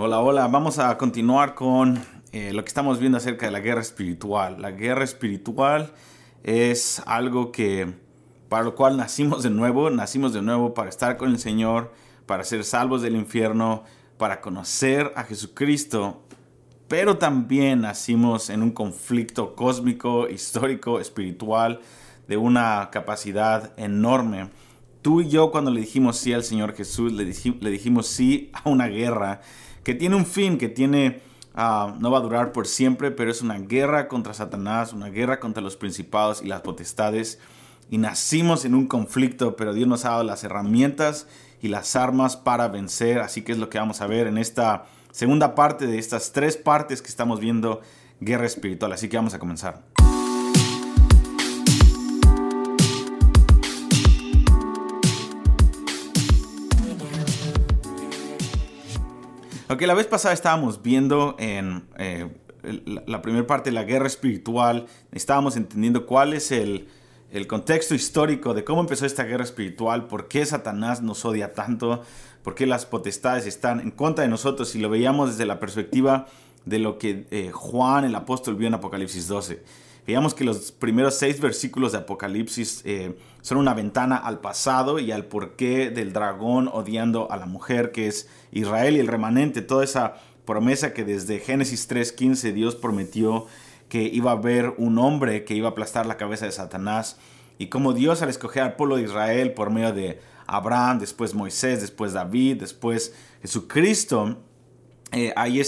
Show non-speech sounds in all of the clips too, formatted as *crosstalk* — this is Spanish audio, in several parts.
Hola, hola, vamos a continuar con eh, lo que estamos viendo acerca de la guerra espiritual. La guerra espiritual es algo que para lo cual nacimos de nuevo, nacimos de nuevo para estar con el Señor, para ser salvos del infierno, para conocer a Jesucristo, pero también nacimos en un conflicto cósmico, histórico, espiritual, de una capacidad enorme. Tú y yo cuando le dijimos sí al Señor Jesús, le, dijimos sí a una guerra que tiene un fin, que tiene, ah, no va a durar por siempre, pero es una guerra contra Satanás, una guerra contra los principados y las potestades. Y nacimos en un conflicto, pero Dios nos ha dado las herramientas y las armas para vencer. Así que es lo que vamos a ver en esta segunda parte de estas tres partes que estamos viendo, guerra espiritual. Así que vamos a comenzar. Ok, la vez pasada estábamos viendo en eh, la, primera parte de la guerra espiritual, estábamos entendiendo cuál es el, contexto histórico de cómo empezó esta guerra espiritual, por qué Satanás nos odia tanto, por qué las potestades están en contra de nosotros y lo veíamos desde la perspectiva de lo que eh, Juan el apóstol vio en Apocalipsis 12. Veíamos que los primeros seis versículos de Apocalipsis eh, son una ventana al pasado y al porqué del dragón odiando a la mujer, que es Israel y el remanente, toda esa promesa que desde Génesis 3.15 Dios prometió que iba a haber un hombre que iba a aplastar la cabeza de Satanás. Y como Dios al escoger al pueblo de Israel por medio de Abraham, después Moisés, después David, después Jesucristo, eh, ahí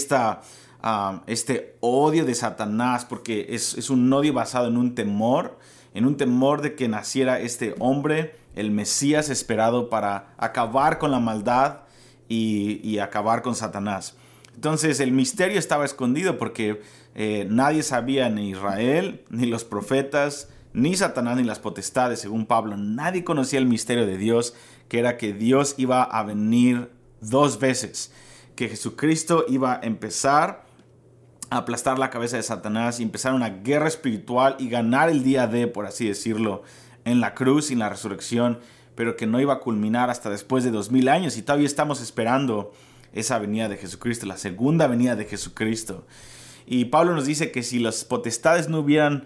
este odio de Satanás, porque es, un odio basado en un temor, en un temor de que naciera este hombre, el Mesías esperado para acabar con la maldad y, acabar con Satanás. Entonces el misterio estaba escondido porque eh, nadie sabía, ni Israel, ni los profetas, ni Satanás, ni las potestades, según Pablo. Nadie conocía el misterio de Dios, que era que Dios iba a venir dos veces, que Jesucristo iba a empezar aplastar la cabeza de Satanás y empezar una guerra espiritual y ganar el día de, por así decirlo, en la cruz y en la resurrección, pero que no iba a culminar hasta después de dos mil años y todavía estamos esperando esa venida de Jesucristo, la segunda venida de Jesucristo. Y Pablo nos dice que si las potestades no hubieran,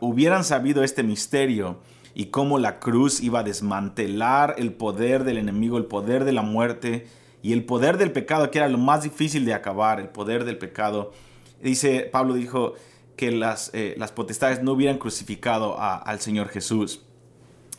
hubieran sabido este misterio y cómo la cruz iba a desmantelar el poder del enemigo, el poder de la muerte y el poder del pecado, que era lo más difícil de acabar, el poder del pecado, Dice, Pablo dijo que las, eh, las potestades no hubieran crucificado al Señor Jesús.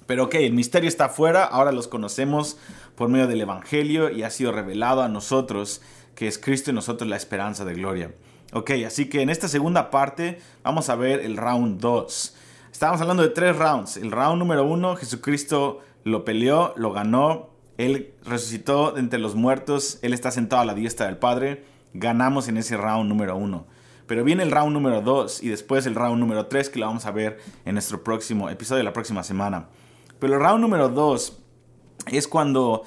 Pero ok, el misterio está afuera, ahora los conocemos por medio del Evangelio y ha sido revelado a nosotros que es Cristo y nosotros la esperanza de gloria. Ok, así que en esta segunda parte vamos a ver el round 2. Estábamos hablando de tres rounds. El round número uno, Jesucristo lo peleó, lo ganó, Él resucitó de entre los muertos, Él está sentado a la diestra del Padre ganamos en ese round número uno. Pero viene el round número dos y después el round número tres que lo vamos a ver en nuestro próximo episodio de la próxima semana. Pero el round número dos es cuando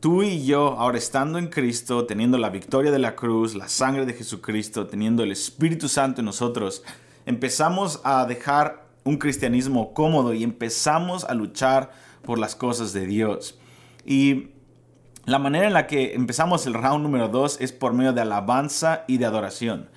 tú y yo, ahora estando en Cristo, teniendo la victoria de la cruz, la sangre de Jesucristo, teniendo el Espíritu Santo en nosotros, empezamos a dejar un cristianismo cómodo y empezamos a luchar por las cosas de Dios. Y la manera en la que empezamos el round número 2 es por medio de alabanza y de adoración.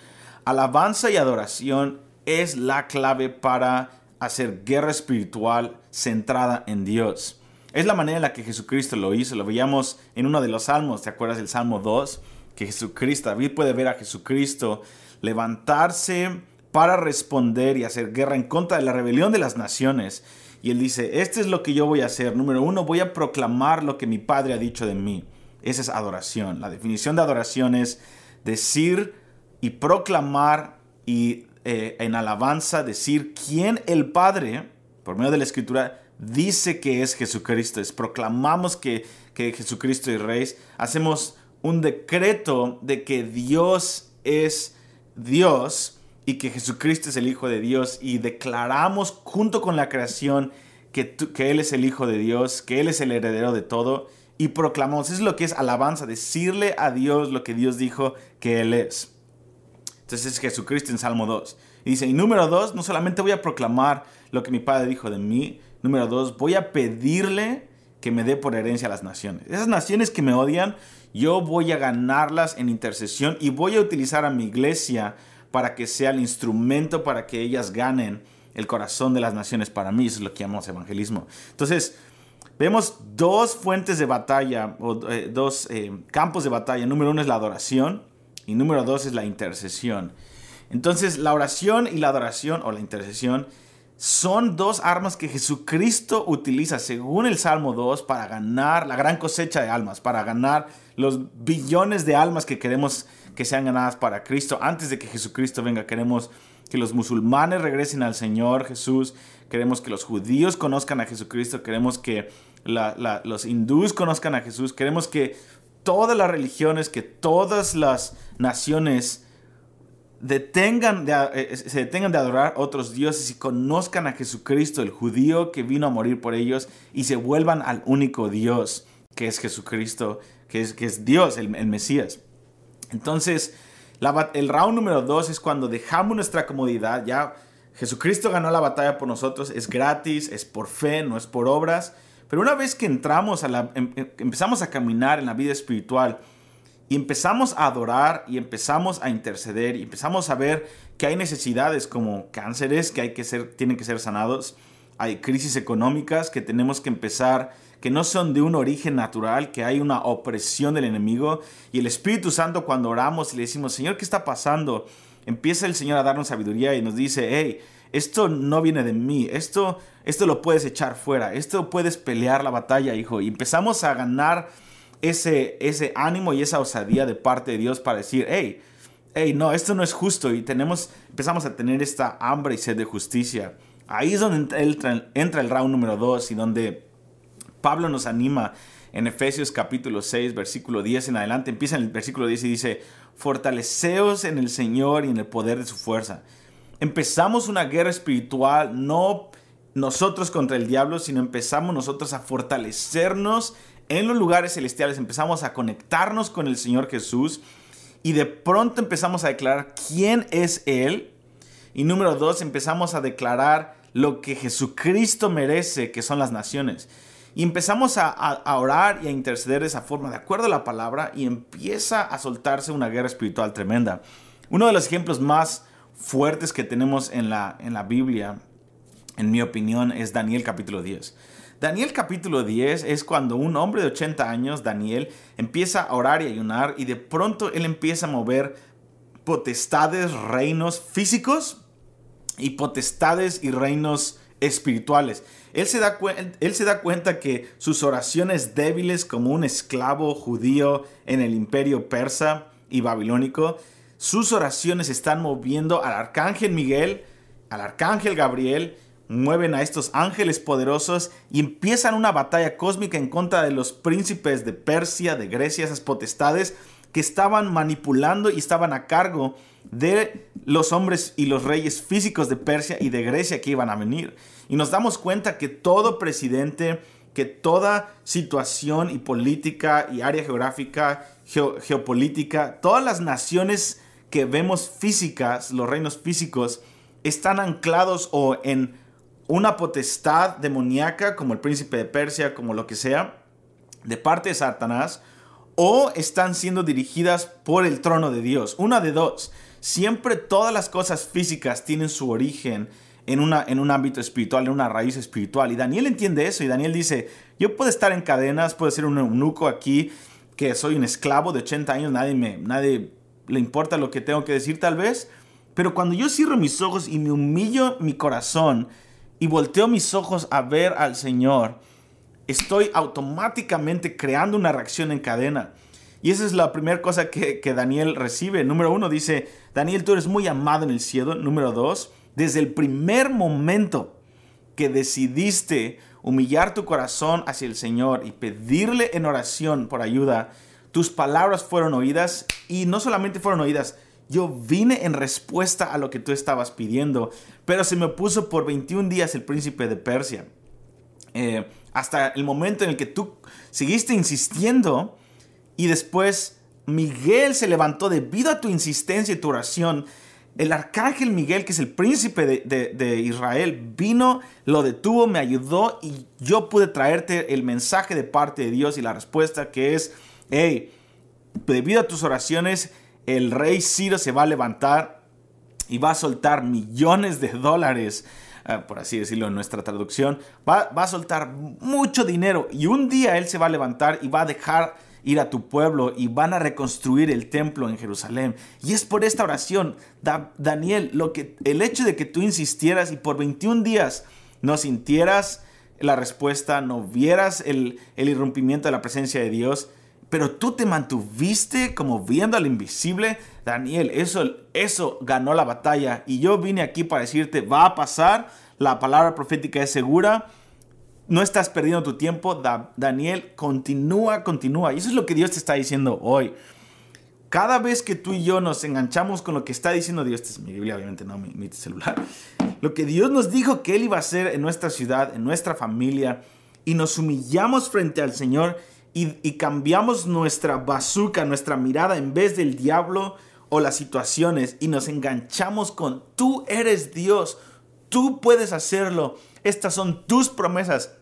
Alabanza y adoración es la clave para hacer guerra espiritual centrada en Dios. Es la manera en la que Jesucristo lo hizo. Lo veíamos en uno de los salmos, ¿te acuerdas del Salmo 2? Que Jesucristo, David puede ver a Jesucristo levantarse para responder y hacer guerra en contra de la rebelión de las naciones y él dice, este es lo que yo voy a hacer. Número uno, voy a proclamar lo que mi Padre ha dicho de mí. Esa es adoración. La definición de adoración es decir y proclamar y eh, en alabanza decir quién el Padre, por medio de la Escritura, dice que es Jesucristo. Es proclamamos que, que Jesucristo es Rey. Hacemos un decreto de que Dios es Dios y que Jesucristo es el Hijo de Dios y declaramos junto con la creación que, que Él es el Hijo de Dios, que Él es el heredero de todo y proclamamos, es lo que es alabanza, decirle a Dios lo que Dios dijo que Él es. Entonces es Jesucristo en Salmo 2. Y dice, y número 2, no solamente voy a proclamar lo que mi Padre dijo de mí, número 2, voy a pedirle que me dé por herencia a las naciones. Esas naciones que me odian, yo voy a ganarlas en intercesión y voy a utilizar a mi iglesia para que sea el instrumento para que ellas ganen el corazón de las naciones. Para mí eso es lo que llamamos evangelismo. Entonces, vemos dos fuentes de batalla o eh, dos eh, campos de batalla. Número uno es la adoración y número dos es la intercesión. Entonces, la oración y la adoración o la intercesión son dos armas que Jesucristo utiliza, según el Salmo 2, para ganar la gran cosecha de almas, para ganar los billones de almas que queremos que sean ganadas para Cristo. Antes de que Jesucristo venga, queremos que los musulmanes regresen al Señor Jesús, queremos que los judíos conozcan a Jesucristo, queremos que los hindúes conozcan a Jesús, queremos que todas las religiones, que todas las naciones, detengan de, eh, eh, se detengan de adorar otros dioses y conozcan a Jesucristo, el judío que vino a morir por ellos, y se vuelvan al único Dios, que es Jesucristo, que es, que es Dios, el, Mesías. Entonces, el round número dos es cuando dejamos nuestra comodidad, ya Jesucristo ganó la batalla por nosotros, es gratis, es por fe, no es por obras, pero una vez que entramos a la, em, em, empezamos a caminar en la vida espiritual, y empezamos a adorar y empezamos a interceder y empezamos a ver que hay necesidades como cánceres que, hay que ser, tienen que ser sanados, hay crisis económicas que tenemos que empezar, que no son de un origen natural, que hay una opresión del enemigo y el Espíritu Santo cuando oramos y le decimos, Señor, ¿qué está pasando? Empieza el Señor a darnos sabiduría y nos dice, hey, esto no viene de mí, esto, esto lo puedes echar fuera, esto puedes pelear la batalla, hijo. Y empezamos a ganar ese, ese ánimo y esa osadía de parte de Dios para decir, hey, hey, no, esto no es justo y tenemos, empezamos a tener esta hambre y sed de justicia. Ahí es donde entra, entra el round número 2 y donde Pablo nos anima en Efesios capítulo 6, versículo 10 en adelante. Empieza en el versículo 10 y dice, fortaleceos en el Señor y en el poder de su fuerza. Empezamos una guerra espiritual, no nosotros contra el diablo, sino empezamos nosotros a fortalecernos en los lugares celestiales empezamos a conectarnos con el Señor Jesús y de pronto empezamos a declarar quién es Él. Y número dos, empezamos a declarar lo que Jesucristo merece, que son las naciones. Y empezamos a, orar y a interceder de esa forma, de acuerdo a la palabra, y empieza a soltarse una guerra espiritual tremenda. Uno de los ejemplos más fuertes que tenemos en la, en la Biblia, en mi opinión, es Daniel capítulo 10. Daniel capítulo 10 es cuando un hombre de 80 años, Daniel, empieza a orar y ayunar y de pronto él empieza a mover potestades, reinos físicos y potestades y reinos espirituales. Él se, da él se da cuenta que sus oraciones débiles como un esclavo judío en el imperio persa y babilónico, sus oraciones están moviendo al arcángel Miguel, al arcángel Gabriel mueven a estos ángeles poderosos y empiezan una batalla cósmica en contra de los príncipes de Persia, de Grecia, esas potestades estaban manipulando y estaban a cargo de los hombres y los reyes físicos de Persia y de Grecia que iban a venir. Y nos damos cuenta que todo presidente, que toda situación y política y área geográfica, geopolítica, todas las naciones que vemos físicas, los reinos físicos, están anclados o en una potestad demoníaca como el príncipe de Persia, como lo que sea, de parte de Satanás, o están siendo dirigidas por el trono de Dios. Una de dos. Siempre todas las cosas físicas tienen su origen en, una, en un ámbito espiritual, en una raíz espiritual. Y Daniel entiende eso y Daniel dice, yo puedo estar en cadenas, puedo ser un eunuco aquí, que soy un esclavo de 80 años, nadie, me, nadie le importa lo que tengo que decir tal vez, pero cuando yo cierro mis ojos y me humillo mi corazón y volteo mis ojos a ver al Señor, estoy automáticamente creando una reacción en cadena. Y esa es la primera cosa que, Daniel recibe. Número uno dice, Daniel, tú eres muy amado en el cielo. Número dos, desde el primer momento que decidiste humillar tu corazón hacia el Señor y pedirle en oración por ayuda, tus palabras fueron oídas y no solamente fueron oídas, yo vine en respuesta a lo que tú estabas pidiendo, pero se me puso por 21 días el príncipe de Persia. Eh, hasta el momento en el que tú seguiste insistiendo y después Miguel se levantó debido a tu insistencia y tu oración. el arcángel Miguel, que es el príncipe de, Israel, vino, lo detuvo, me ayudó y yo pude traerte el mensaje de parte de Dios y la respuesta que es, hey, debido a tus oraciones, el rey Ciro se va a levantar y va a soltar millones de dólares, por así decirlo en nuestra traducción, va, va a soltar mucho dinero y un día él se va a levantar y va a dejar ir a tu pueblo y van a reconstruir el templo en Jerusalén. Y es por esta oración, Daniel, lo que, el hecho de que tú insistieras y por 21 días no sintieras la respuesta, no vieras el, el irrumpimiento de la presencia de Dios, pero tú te mantuviste como viendo al invisible, Daniel, eso, eso ganó la batalla. Y yo vine aquí para decirte, va a pasar, la palabra profética es segura, no estás perdiendo tu tiempo, Daniel, continúa, continúa. Y eso es lo que Dios te está diciendo hoy. Cada vez que tú y yo nos enganchamos con lo que está diciendo Dios, esta es mi Biblia, obviamente no mi, celular, *laughs* lo que Dios nos dijo que Él iba a hacer en nuestra ciudad, en nuestra familia, y nos humillamos frente al Señor y, cambiamos nuestra bazooka, nuestra mirada en vez del diablo o las situaciones y nos enganchamos con tú eres Dios, tú puedes hacerlo, estas son tus promesas.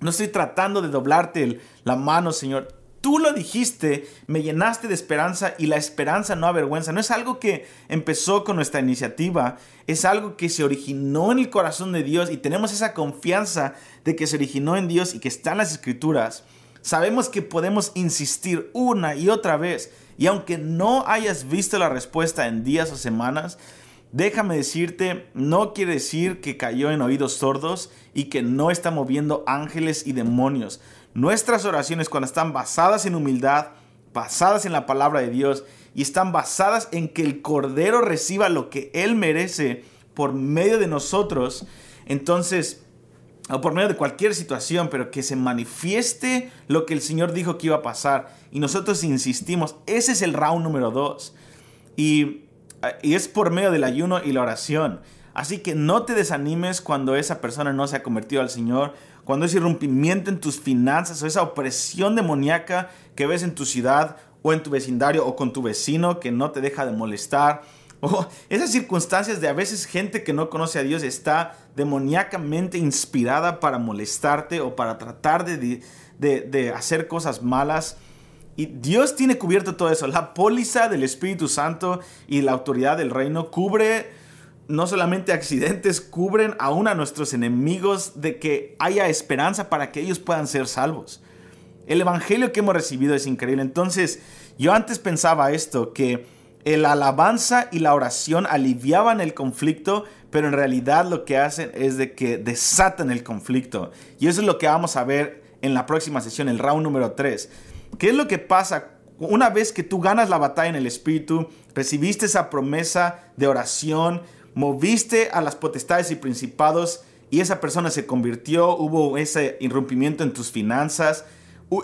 No estoy tratando de doblarte la mano, Señor. Tú lo dijiste, me llenaste de esperanza y la esperanza no avergüenza. No es algo que empezó con nuestra iniciativa, es algo que se originó en el corazón de Dios y tenemos esa confianza de que se originó en Dios y que está en las escrituras. Sabemos que podemos insistir una y otra vez y aunque no hayas visto la respuesta en días o semanas, Déjame decirte, no quiere decir que cayó en oídos sordos y que no está moviendo ángeles y demonios. Nuestras oraciones cuando están basadas en humildad, basadas en la palabra de Dios y están basadas en que el Cordero reciba lo que Él merece por medio de nosotros, entonces, o por medio de cualquier situación, pero que se manifieste lo que el Señor dijo que iba a pasar. Y nosotros insistimos, ese es el round número dos. Y y es por medio del ayuno y la oración. Así que no te desanimes cuando esa persona no se ha convertido al Señor, cuando ese irrumpimiento en tus finanzas o esa opresión demoníaca que ves en tu ciudad o en tu vecindario o con tu vecino que no te deja de molestar. O esas circunstancias de a veces gente que no conoce a Dios está demoníacamente inspirada para molestarte o para tratar de, de hacer cosas malas. Y Dios tiene cubierto todo eso. La póliza del Espíritu Santo y la autoridad del reino cubre no solamente accidentes, cubren aún a nuestros enemigos de que haya esperanza para que ellos puedan ser salvos. El evangelio que hemos recibido es increíble. Entonces, yo antes pensaba esto, que el alabanza y la oración aliviaban el conflicto, pero en realidad lo que hacen es de que desatan el conflicto. Y eso es lo que vamos a ver en la próxima sesión, el round número 3. ¿Qué es lo que pasa una vez que tú ganas la batalla en el Espíritu, recibiste esa promesa de oración, moviste a las potestades y principados y esa persona se convirtió, hubo ese irrumpimiento en tus finanzas,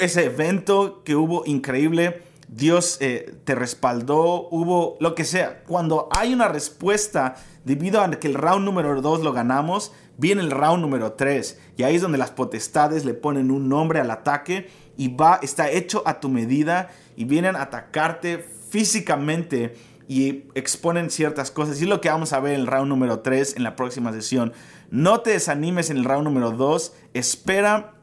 ese evento que hubo increíble, Dios eh, te respaldó, hubo lo que sea. Cuando hay una respuesta debido a que el round número 2 lo ganamos, viene el round número 3 y ahí es donde las potestades le ponen un nombre al ataque y va, está hecho a tu medida y vienen a atacarte físicamente y exponen ciertas cosas. Y es lo que vamos a ver en el round número 3 en la próxima sesión. No te desanimes en el round número 2. Espera.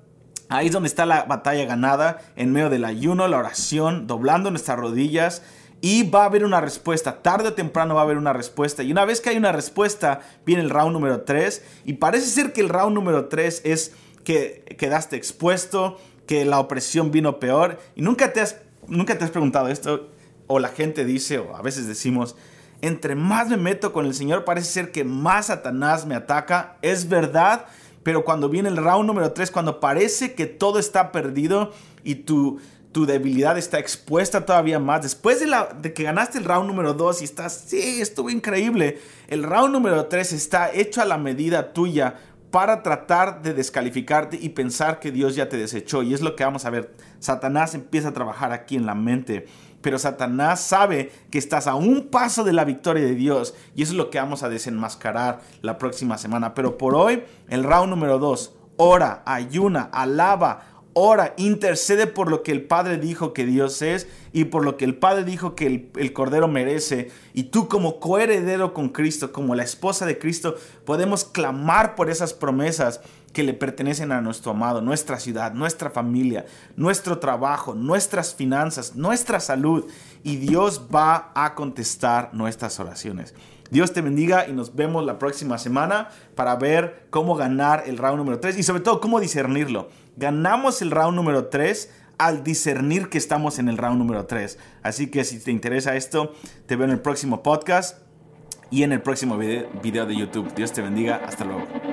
Ahí es donde está la batalla ganada, en medio del ayuno, la oración, doblando nuestras rodillas. Y va a haber una respuesta, tarde o temprano va a haber una respuesta. Y una vez que hay una respuesta, viene el round número 3. Y parece ser que el round número 3 es que quedaste expuesto, que la opresión vino peor. Y nunca te has, nunca te has preguntado esto, o la gente dice, o a veces decimos, entre más me meto con el Señor, parece ser que más Satanás me ataca. Es verdad, pero cuando viene el round número 3, cuando parece que todo está perdido y tu, tu debilidad está expuesta todavía más, después de, la, de que ganaste el round número 2 y estás, sí, estuvo increíble, el round número 3 está hecho a la medida tuya para tratar de descalificarte y pensar que Dios ya te desechó. Y es lo que vamos a ver. Satanás empieza a trabajar aquí en la mente. Pero Satanás sabe que estás a un paso de la victoria de Dios. Y eso es lo que vamos a desenmascarar la próxima semana. Pero por hoy, el round número 2. Ora, ayuna, alaba, ora, intercede por lo que el Padre dijo que Dios es y por lo que el Padre dijo que el, el, Cordero merece. Y tú como coheredero con Cristo, como la esposa de Cristo, podemos clamar por esas promesas que le pertenecen a nuestro amado, nuestra ciudad, nuestra familia, nuestro trabajo, nuestras finanzas, nuestra salud. Y Dios va a contestar nuestras oraciones. Dios te bendiga y nos vemos la próxima semana para ver cómo ganar el round número 3 y sobre todo cómo discernirlo. Ganamos el round número 3 al discernir que estamos en el round número 3. Así que si te interesa esto, te veo en el próximo podcast y en el próximo video, video de YouTube. Dios te bendiga. Hasta luego.